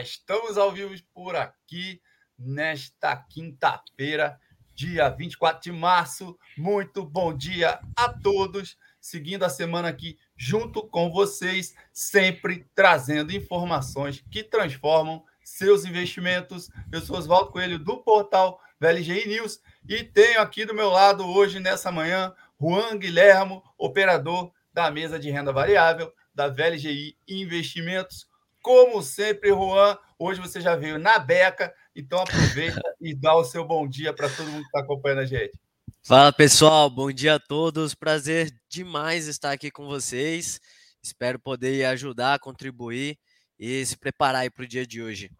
Estamos ao vivo por aqui nesta quinta-feira, dia 24 de março. Muito bom dia a todos. Seguindo a semana aqui junto com vocês, sempre trazendo informações que transformam seus investimentos. Eu sou Oswaldo Coelho do portal VLGI News e tenho aqui do meu lado hoje, nessa manhã, Juan Guilhermo, operador da mesa de renda variável da VLGI Investimentos. Como sempre, Juan, hoje você já veio na beca, então aproveita e dá o seu bom dia para todo mundo que está acompanhando a gente. Fala pessoal, bom dia a todos. Prazer demais estar aqui com vocês. Espero poder ajudar, contribuir e se preparar para o dia de hoje.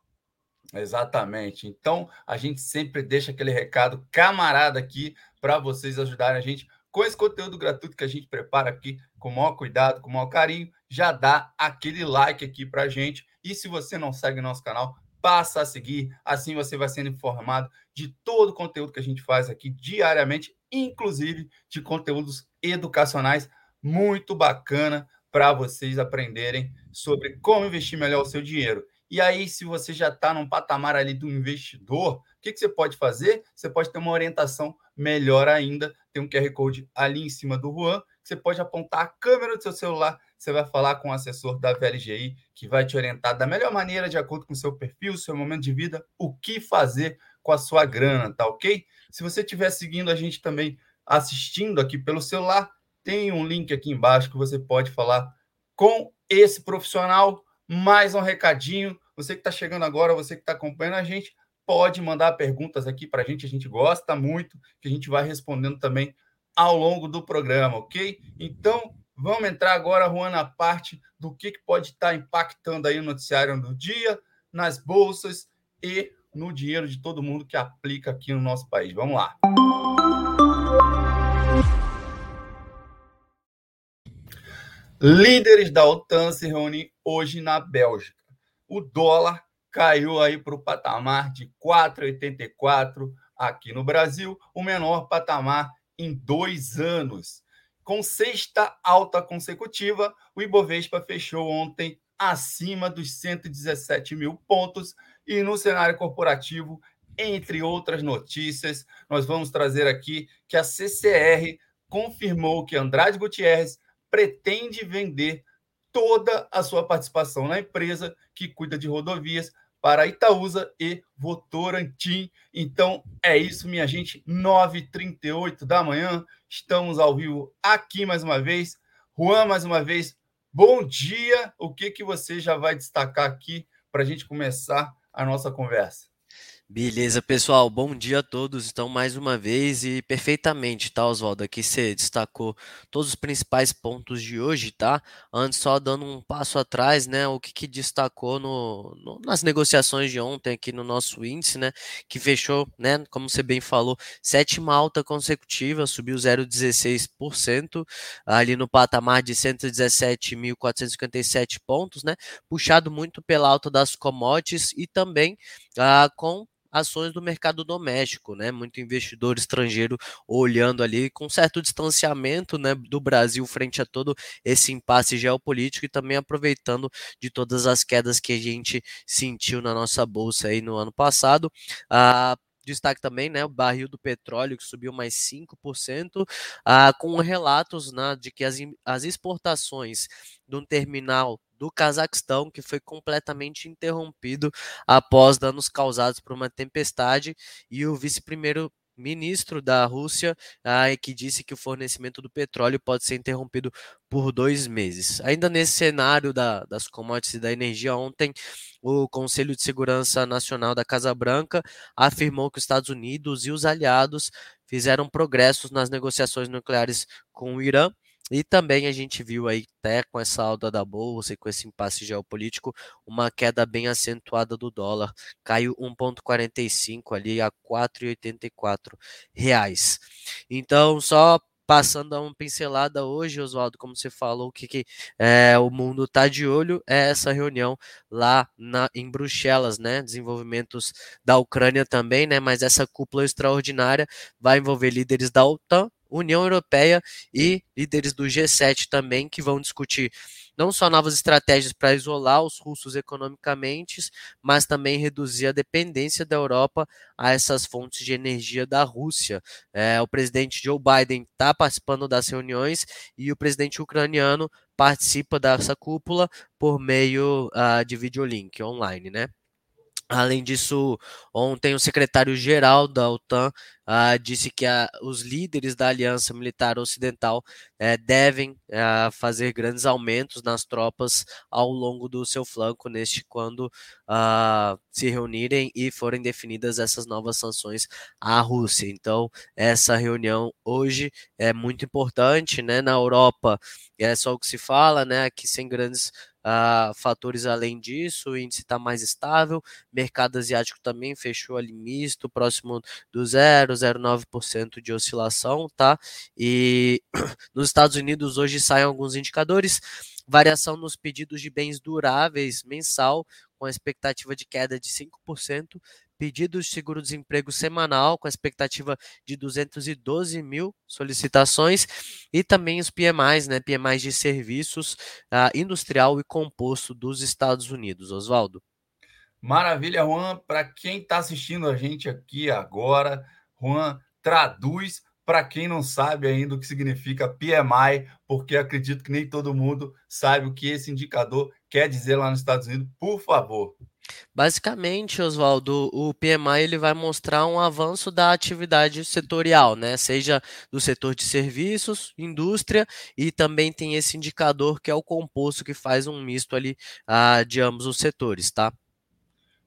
Exatamente. Então, a gente sempre deixa aquele recado camarada aqui para vocês ajudarem a gente com esse conteúdo gratuito que a gente prepara aqui com o maior cuidado, com o maior carinho já dá aquele like aqui para gente. E se você não segue nosso canal, passa a seguir. Assim você vai sendo informado de todo o conteúdo que a gente faz aqui diariamente, inclusive de conteúdos educacionais muito bacana para vocês aprenderem sobre como investir melhor o seu dinheiro. E aí, se você já está num patamar ali do investidor, o que, que você pode fazer? Você pode ter uma orientação melhor ainda. Tem um QR Code ali em cima do Juan. Você pode apontar a câmera do seu celular você vai falar com o assessor da VLGI, que vai te orientar da melhor maneira, de acordo com o seu perfil, seu momento de vida, o que fazer com a sua grana, tá ok? Se você estiver seguindo a gente também, assistindo aqui pelo celular, tem um link aqui embaixo que você pode falar com esse profissional. Mais um recadinho. Você que está chegando agora, você que está acompanhando a gente, pode mandar perguntas aqui para a gente. A gente gosta muito, que a gente vai respondendo também ao longo do programa, ok? Então, Vamos entrar agora, Juan, na parte do que, que pode estar impactando aí o noticiário do dia, nas bolsas e no dinheiro de todo mundo que aplica aqui no nosso país. Vamos lá. Líderes da OTAN se reúnem hoje na Bélgica. O dólar caiu aí para o patamar de 4,84 aqui no Brasil, o menor patamar em dois anos. Com sexta alta consecutiva, o Ibovespa fechou ontem acima dos 117 mil pontos e no cenário corporativo, entre outras notícias, nós vamos trazer aqui que a CCR confirmou que Andrade Gutierrez pretende vender toda a sua participação na empresa que cuida de rodovias para Itaúsa e Votorantim. Então é isso, minha gente. 9h38 da manhã. Estamos ao vivo aqui mais uma vez. Juan, mais uma vez, bom dia. O que, que você já vai destacar aqui para a gente começar a nossa conversa? Beleza, pessoal. Bom dia a todos. Então, mais uma vez e perfeitamente, tá, Oswaldo? Aqui você destacou todos os principais pontos de hoje, tá? Antes, só dando um passo atrás, né? O que, que destacou no, no, nas negociações de ontem aqui no nosso índice, né? Que fechou, né? Como você bem falou, sétima alta consecutiva, subiu 0,16%, ali no patamar de 117.457 pontos, né? Puxado muito pela alta das commodities e também ah, com ações do mercado doméstico, né? Muito investidor estrangeiro olhando ali com certo distanciamento, né, do Brasil frente a todo esse impasse geopolítico e também aproveitando de todas as quedas que a gente sentiu na nossa bolsa aí no ano passado. Ah, destaque também, né, o barril do petróleo que subiu mais 5%, ah, com relatos né, de que as, as exportações um terminal do Cazaquistão, que foi completamente interrompido após danos causados por uma tempestade, e o vice-primeiro ministro da Rússia, ah, que disse que o fornecimento do petróleo pode ser interrompido por dois meses. Ainda nesse cenário da, das commodities e da energia, ontem o Conselho de Segurança Nacional da Casa Branca afirmou que os Estados Unidos e os aliados fizeram progressos nas negociações nucleares com o Irã e também a gente viu aí, até com essa alta da bolsa e com esse impasse geopolítico, uma queda bem acentuada do dólar. Caiu 1,45 ali a 4,84 reais. Então, só passando a uma pincelada hoje, Oswaldo, como você falou, o que, que é, o mundo está de olho é essa reunião lá na, em Bruxelas, né? Desenvolvimentos da Ucrânia também, né? Mas essa cúpula extraordinária vai envolver líderes da OTAN, União Europeia e líderes do G7 também, que vão discutir não só novas estratégias para isolar os russos economicamente, mas também reduzir a dependência da Europa a essas fontes de energia da Rússia. É, o presidente Joe Biden está participando das reuniões e o presidente ucraniano participa dessa cúpula por meio uh, de videolink online, né? Além disso, ontem o secretário-geral da OTAN uh, disse que os líderes da Aliança Militar Ocidental uh, devem uh, fazer grandes aumentos nas tropas ao longo do seu flanco neste quando ah, se reunirem e forem definidas essas novas sanções à Rússia. Então, essa reunião hoje é muito importante, né? Na Europa é só o que se fala, né? Aqui sem grandes Uh, fatores além disso, o índice está mais estável, mercado asiático também fechou ali misto, próximo do zero, 0,09% de oscilação, tá? E nos Estados Unidos hoje saem alguns indicadores, variação nos pedidos de bens duráveis mensal, com a expectativa de queda de 5%, pedidos de seguro-desemprego semanal, com a expectativa de 212 mil solicitações, e também os PMIs, né, PMIs de serviços uh, industrial e composto dos Estados Unidos. Oswaldo. Maravilha, Juan. Para quem está assistindo a gente aqui agora, Juan traduz para quem não sabe ainda o que significa PMI, porque acredito que nem todo mundo sabe o que esse indicador quer dizer lá nos Estados Unidos. Por favor. Basicamente, Oswaldo, o PMI ele vai mostrar um avanço da atividade setorial, né? Seja do setor de serviços, indústria e também tem esse indicador que é o composto que faz um misto ali ah, de ambos os setores, tá?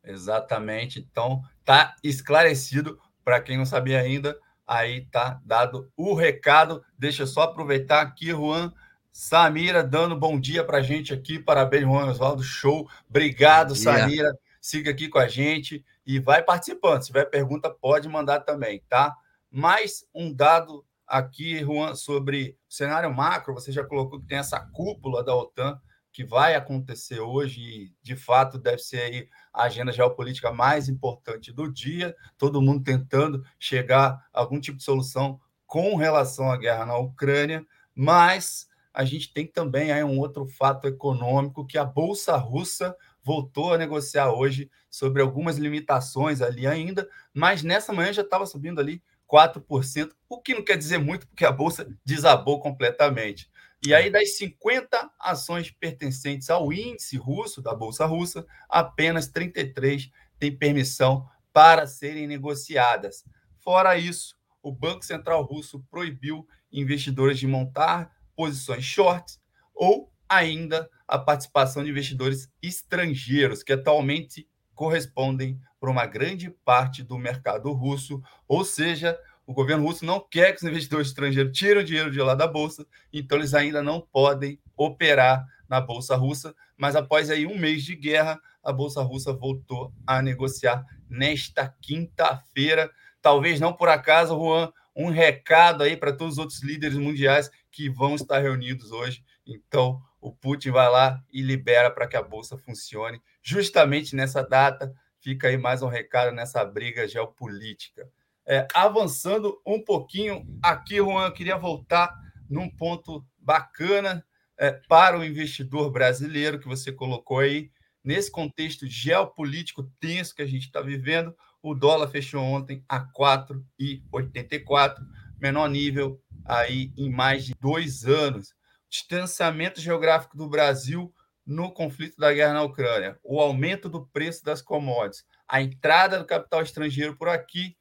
Exatamente. Então, tá esclarecido para quem não sabia ainda, aí tá dado o recado. Deixa eu só aproveitar aqui, Juan. Samira dando bom dia para a gente aqui. Parabéns, Juan Oswaldo. Show. Obrigado, Samira. Siga aqui com a gente e vai participando. Se tiver pergunta, pode mandar também, tá? Mais um dado aqui, Juan, sobre o cenário macro. Você já colocou que tem essa cúpula da OTAN que vai acontecer hoje e, de fato, deve ser aí a agenda geopolítica mais importante do dia, todo mundo tentando chegar a algum tipo de solução com relação à guerra na Ucrânia, mas a gente tem também aí um outro fato econômico que a bolsa russa voltou a negociar hoje sobre algumas limitações ali ainda, mas nessa manhã já estava subindo ali 4%, o que não quer dizer muito porque a bolsa desabou completamente. E aí, das 50 ações pertencentes ao índice russo, da Bolsa Russa, apenas 33 têm permissão para serem negociadas. Fora isso, o Banco Central Russo proibiu investidores de montar posições shorts ou ainda a participação de investidores estrangeiros, que atualmente correspondem para uma grande parte do mercado russo, ou seja, o governo russo não quer que os investidores estrangeiros tirem o dinheiro de lá da bolsa, então eles ainda não podem operar na bolsa russa. Mas após aí um mês de guerra, a bolsa russa voltou a negociar nesta quinta-feira. Talvez não por acaso, Juan, um recado aí para todos os outros líderes mundiais que vão estar reunidos hoje. Então, o Putin vai lá e libera para que a bolsa funcione justamente nessa data. Fica aí mais um recado nessa briga geopolítica. É, avançando um pouquinho aqui, Juan, eu queria voltar num ponto bacana é, para o investidor brasileiro que você colocou aí. Nesse contexto geopolítico tenso que a gente está vivendo, o dólar fechou ontem a 4,84, menor nível aí em mais de dois anos. Distanciamento geográfico do Brasil no conflito da guerra na Ucrânia, o aumento do preço das commodities, a entrada do capital estrangeiro por aqui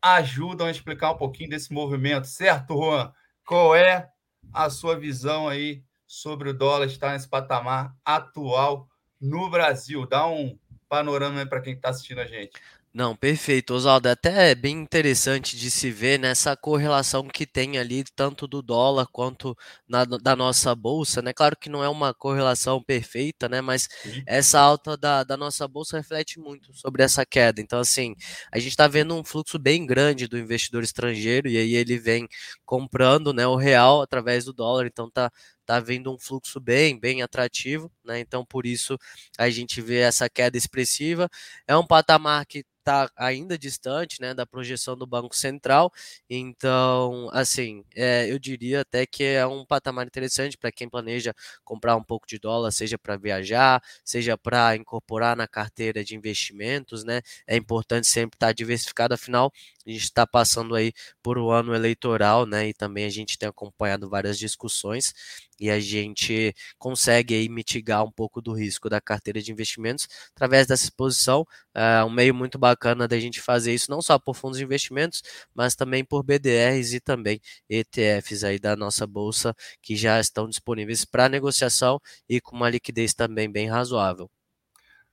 ajudam a explicar um pouquinho desse movimento, certo, Juan? Qual é a sua visão aí sobre o dólar estar nesse patamar atual no Brasil? Dá um panorama para quem está assistindo a gente. Não, perfeito, Oswaldo. É até é bem interessante de se ver nessa correlação que tem ali, tanto do dólar quanto na, da nossa bolsa, né? Claro que não é uma correlação perfeita, né? Mas essa alta da, da nossa bolsa reflete muito sobre essa queda. Então, assim, a gente está vendo um fluxo bem grande do investidor estrangeiro e aí ele vem comprando né, o real através do dólar, então tá tá vendo um fluxo bem, bem atrativo, né? Então por isso a gente vê essa queda expressiva. É um patamar que está ainda distante né, da projeção do Banco Central. Então, assim, é, eu diria até que é um patamar interessante para quem planeja comprar um pouco de dólar, seja para viajar, seja para incorporar na carteira de investimentos, né? É importante sempre estar tá diversificado, afinal, a gente está passando aí por um ano eleitoral, né? E também a gente tem acompanhado várias discussões e a gente consegue aí mitigar um pouco do risco da carteira de investimentos através dessa exposição. É um meio muito bacana da gente fazer isso, não só por fundos de investimentos, mas também por BDRs e também ETFs aí da nossa bolsa que já estão disponíveis para negociação e com uma liquidez também bem razoável.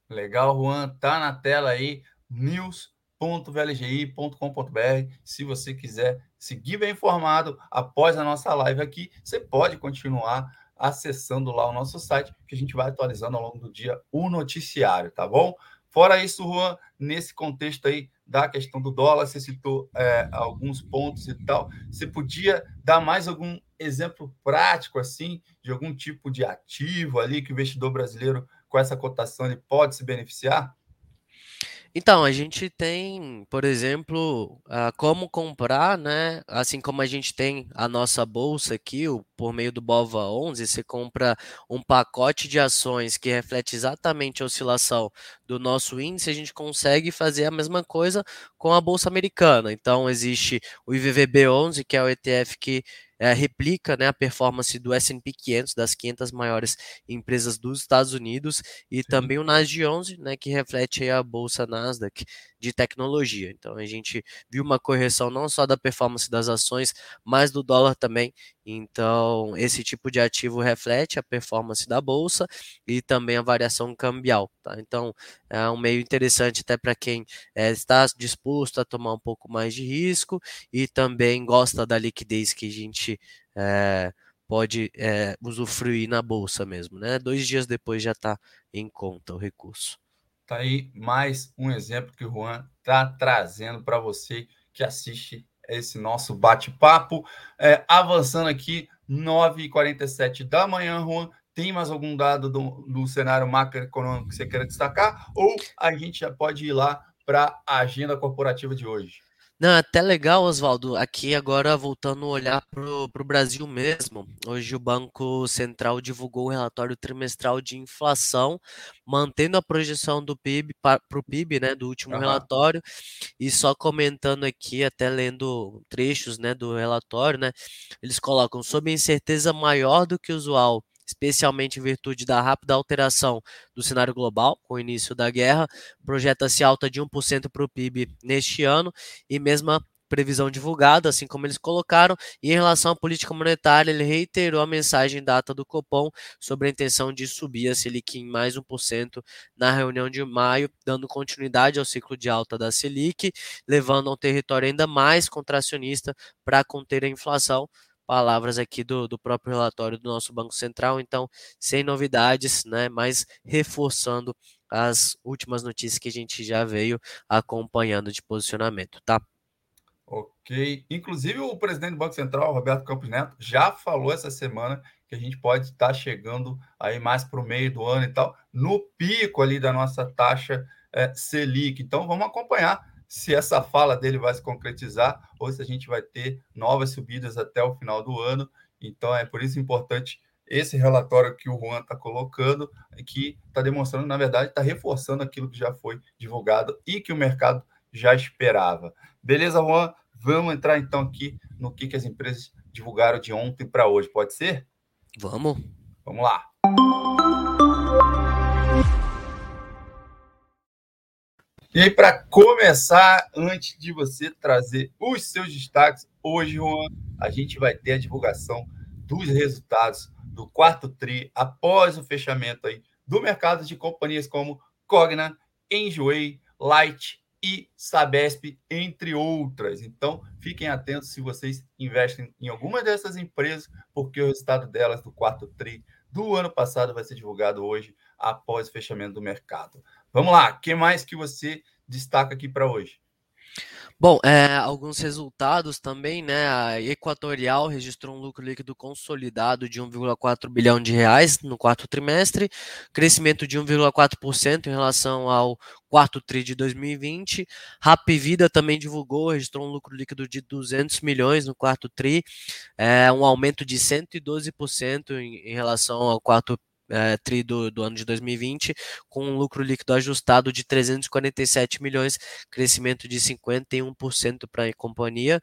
Legal, Juan, tá na tela aí, news www.vlgi.com.br. Se você quiser seguir bem informado após a nossa live aqui, você pode continuar acessando lá o nosso site, que a gente vai atualizando ao longo do dia o noticiário, tá bom? Fora isso, Juan, nesse contexto aí da questão do dólar, você citou é, alguns pontos e tal. Você podia dar mais algum exemplo prático, assim, de algum tipo de ativo ali que o investidor brasileiro, com essa cotação, ele pode se beneficiar? Então, a gente tem, por exemplo, uh, como comprar, né? Assim como a gente tem a nossa bolsa aqui, o, por meio do BOVA 11, você compra um pacote de ações que reflete exatamente a oscilação do nosso índice, a gente consegue fazer a mesma coisa com a bolsa americana. Então, existe o IVVB 11, que é o ETF que é, replica né, a performance do S&P 500, das 500 maiores empresas dos Estados Unidos, e Sim. também o Nasdaq 11, né, que reflete a bolsa Nasdaq de tecnologia. Então a gente viu uma correção não só da performance das ações, mas do dólar também. Então esse tipo de ativo reflete a performance da bolsa e também a variação cambial. Tá? Então é um meio interessante até para quem é, está disposto a tomar um pouco mais de risco e também gosta da liquidez que a gente é, pode é, usufruir na bolsa mesmo, né? Dois dias depois já está em conta o recurso. Tá aí mais um exemplo que o Juan está trazendo para você que assiste esse nosso bate-papo. É, avançando aqui, 9h47 da manhã, Juan. Tem mais algum dado do, do cenário macroeconômico que você queira destacar? Ou a gente já pode ir lá para a agenda corporativa de hoje? Não, é até legal, Oswaldo. Aqui agora voltando a olhar para o Brasil mesmo. Hoje o Banco Central divulgou o relatório trimestral de inflação, mantendo a projeção do PIB para o PIB, né, do último uhum. relatório. E só comentando aqui, até lendo trechos, né, do relatório, né, eles colocam sob incerteza maior do que o usual especialmente em virtude da rápida alteração do cenário global com o início da guerra, projeta-se alta de 1% para o PIB neste ano e mesma previsão divulgada, assim como eles colocaram, e em relação à política monetária, ele reiterou a mensagem data do Copom sobre a intenção de subir a Selic em mais 1% na reunião de maio, dando continuidade ao ciclo de alta da Selic, levando a um território ainda mais contracionista para conter a inflação, palavras aqui do, do próprio relatório do nosso Banco Central, então, sem novidades, né, mas reforçando as últimas notícias que a gente já veio acompanhando de posicionamento, tá? Ok. Inclusive, o presidente do Banco Central, Roberto Campos Neto, já falou essa semana que a gente pode estar chegando aí mais para o meio do ano e tal, no pico ali da nossa taxa é, Selic. Então, vamos acompanhar se essa fala dele vai se concretizar ou se a gente vai ter novas subidas até o final do ano. Então, é por isso importante esse relatório que o Juan está colocando, que está demonstrando, na verdade, está reforçando aquilo que já foi divulgado e que o mercado já esperava. Beleza, Juan? Vamos entrar então aqui no que, que as empresas divulgaram de ontem para hoje, pode ser? Vamos. Vamos lá. E aí, para começar, antes de você trazer os seus destaques, hoje, Juan, a gente vai ter a divulgação dos resultados do quarto TRI após o fechamento aí do mercado de companhias como Cogna, Enjoy, Light e Sabesp, entre outras. Então, fiquem atentos se vocês investem em alguma dessas empresas, porque o resultado delas do quarto TRI do ano passado vai ser divulgado hoje após o fechamento do mercado. Vamos lá, o que mais que você destaca aqui para hoje? Bom, é, alguns resultados também, né? A Equatorial registrou um lucro líquido consolidado de 1,4 bilhão de reais no quarto trimestre, crescimento de 1,4% em relação ao quarto tri de 2020. Vida também divulgou, registrou um lucro líquido de 200 milhões no quarto tri, é, um aumento de 112% em, em relação ao quarto é, tri do, do, ano de 2020, com um lucro líquido ajustado de 347 milhões, crescimento de 51% para a companhia,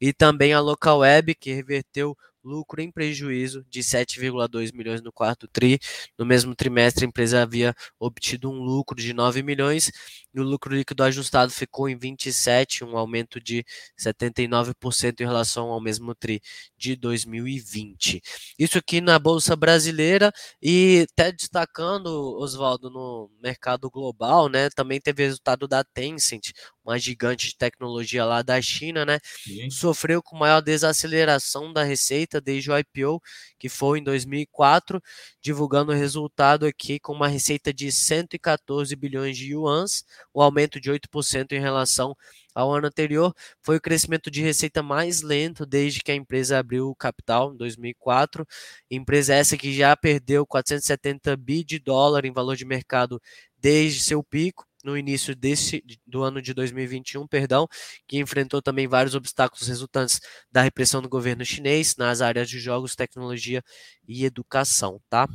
e também a Local Web, que reverteu lucro em prejuízo de 7,2 milhões no quarto tri. No mesmo trimestre, a empresa havia obtido um lucro de 9 milhões e o lucro líquido ajustado ficou em 27, um aumento de 79% em relação ao mesmo tri de 2020. Isso aqui na bolsa brasileira e até destacando, Oswaldo, no mercado global, né? Também teve resultado da Tencent, uma gigante de tecnologia lá da China, né? Sim. Sofreu com maior desaceleração da receita desde o IPO, que foi em 2004, divulgando o resultado aqui com uma receita de 114 bilhões de yuans, o um aumento de 8% em relação ao ano anterior. Foi o crescimento de receita mais lento desde que a empresa abriu o capital em 2004. Empresa essa que já perdeu 470 bi de dólar em valor de mercado desde seu pico no início desse, do ano de 2021, perdão, que enfrentou também vários obstáculos resultantes da repressão do governo chinês nas áreas de jogos, tecnologia e educação, tá?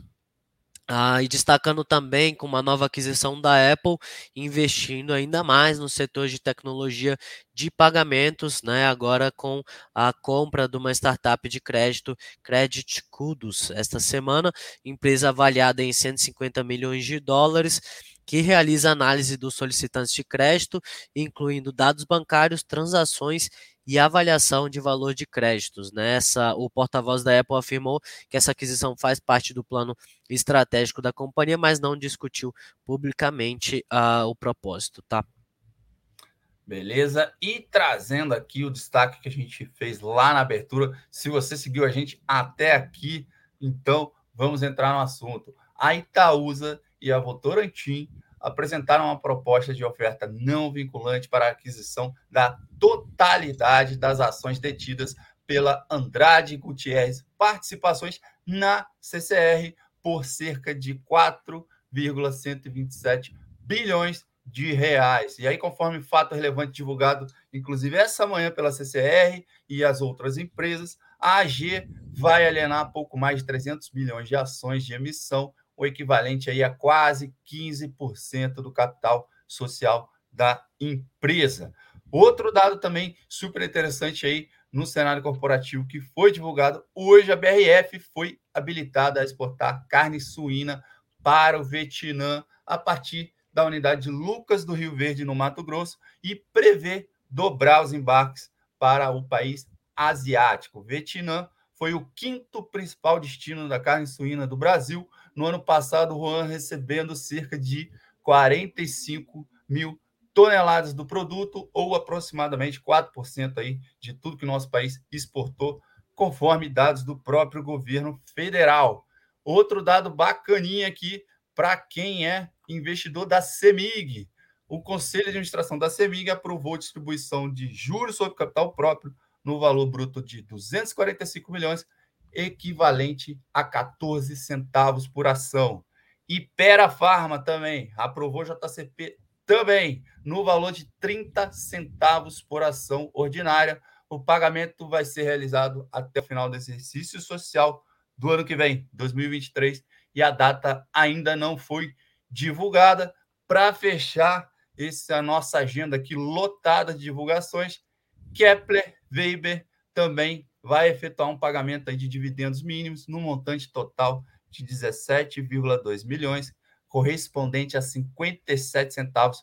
Ah, e destacando também com uma nova aquisição da Apple, investindo ainda mais no setor de tecnologia de pagamentos, né? Agora com a compra de uma startup de crédito, Credit Kudos, esta semana, empresa avaliada em 150 milhões de dólares que realiza análise dos solicitantes de crédito, incluindo dados bancários, transações e avaliação de valor de créditos. Nessa, né? o porta-voz da Apple afirmou que essa aquisição faz parte do plano estratégico da companhia, mas não discutiu publicamente uh, o propósito, tá? Beleza? E trazendo aqui o destaque que a gente fez lá na abertura. Se você seguiu a gente até aqui, então vamos entrar no assunto. A Itaúsa e a Votorantim apresentaram uma proposta de oferta não vinculante para a aquisição da totalidade das ações detidas pela Andrade Gutierrez Participações na CCR por cerca de 4,127 bilhões de reais. E aí, conforme fato relevante divulgado, inclusive essa manhã pela CCR e as outras empresas, a AG vai alienar pouco mais de 300 milhões de ações de emissão o equivalente aí a quase 15% do capital social da empresa. Outro dado também super interessante aí no cenário corporativo que foi divulgado hoje, a BRF foi habilitada a exportar carne suína para o Vietnã a partir da unidade de Lucas do Rio Verde, no Mato Grosso, e prevê dobrar os embarques para o país asiático. Vietnã foi o quinto principal destino da carne suína do Brasil, no ano passado, o Juan recebendo cerca de 45 mil toneladas do produto, ou aproximadamente 4% aí de tudo que o nosso país exportou, conforme dados do próprio governo federal. Outro dado bacaninha aqui para quem é investidor da CEMIG. O Conselho de Administração da CEMIG aprovou distribuição de juros sobre capital próprio no valor bruto de 245 milhões equivalente a 14 centavos por ação. E Pera Farma também aprovou JCP também no valor de 30 centavos por ação ordinária. O pagamento vai ser realizado até o final do exercício social do ano que vem, 2023, e a data ainda não foi divulgada. Para fechar essa nossa agenda aqui lotada de divulgações, Kepler Weber também vai efetuar um pagamento de dividendos mínimos no montante total de 17,2 milhões, correspondente a 57 centavos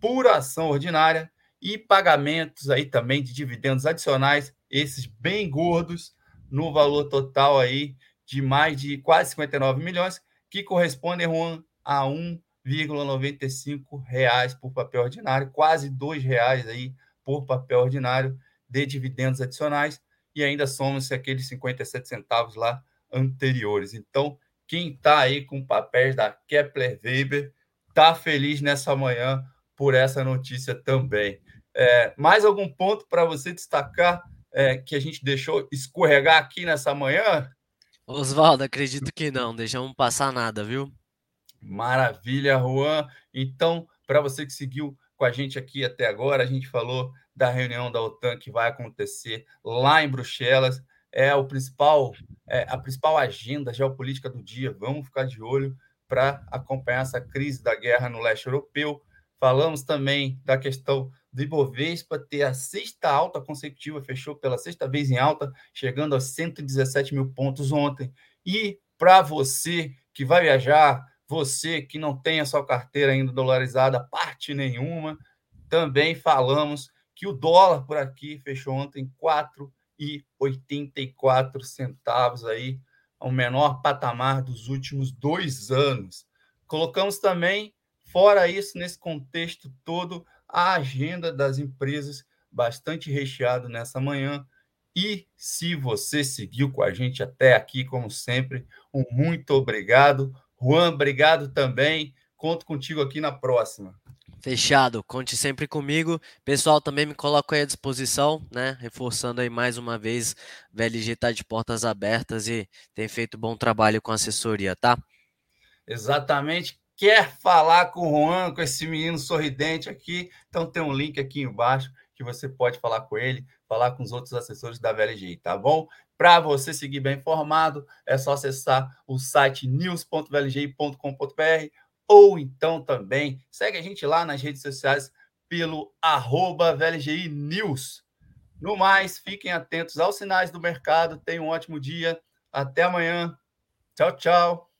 por ação ordinária e pagamentos aí também de dividendos adicionais, esses bem gordos, no valor total aí de mais de quase 59 milhões, que correspondem a 1,95 reais por papel ordinário, quase dois reais aí por papel ordinário de dividendos adicionais e ainda somos aqueles 57 centavos lá anteriores. Então, quem está aí com papéis da Kepler Weber está feliz nessa manhã por essa notícia também. É, mais algum ponto para você destacar é, que a gente deixou escorregar aqui nessa manhã? Oswaldo, acredito que não, deixamos passar nada, viu? Maravilha, Juan. Então, para você que seguiu com a gente aqui até agora, a gente falou da reunião da OTAN que vai acontecer lá em Bruxelas. É o principal, é a principal agenda geopolítica do dia. Vamos ficar de olho para acompanhar essa crise da guerra no leste europeu. Falamos também da questão do Ibovespa ter a sexta alta consecutiva, fechou pela sexta vez em alta, chegando a 117 mil pontos ontem. E para você que vai viajar, você que não tem a sua carteira ainda dolarizada, parte nenhuma, também falamos que o dólar por aqui fechou ontem 4,84 centavos aí, o menor patamar dos últimos dois anos. Colocamos também, fora isso, nesse contexto todo, a agenda das empresas bastante recheado nessa manhã. E se você seguiu com a gente até aqui, como sempre, um muito obrigado. Juan, obrigado também. Conto contigo aqui na próxima. Fechado, conte sempre comigo. Pessoal, também me coloco aí à disposição, né? Reforçando aí mais uma vez, VLG está de portas abertas e tem feito bom trabalho com assessoria, tá? Exatamente. Quer falar com o Juan, com esse menino sorridente aqui? Então tem um link aqui embaixo que você pode falar com ele, falar com os outros assessores da VLG, tá bom? Para você seguir bem informado, é só acessar o site news.vlgi.com.br ou então também segue a gente lá nas redes sociais pelo arroba News. No mais, fiquem atentos aos sinais do mercado. Tenham um ótimo dia. Até amanhã. Tchau, tchau.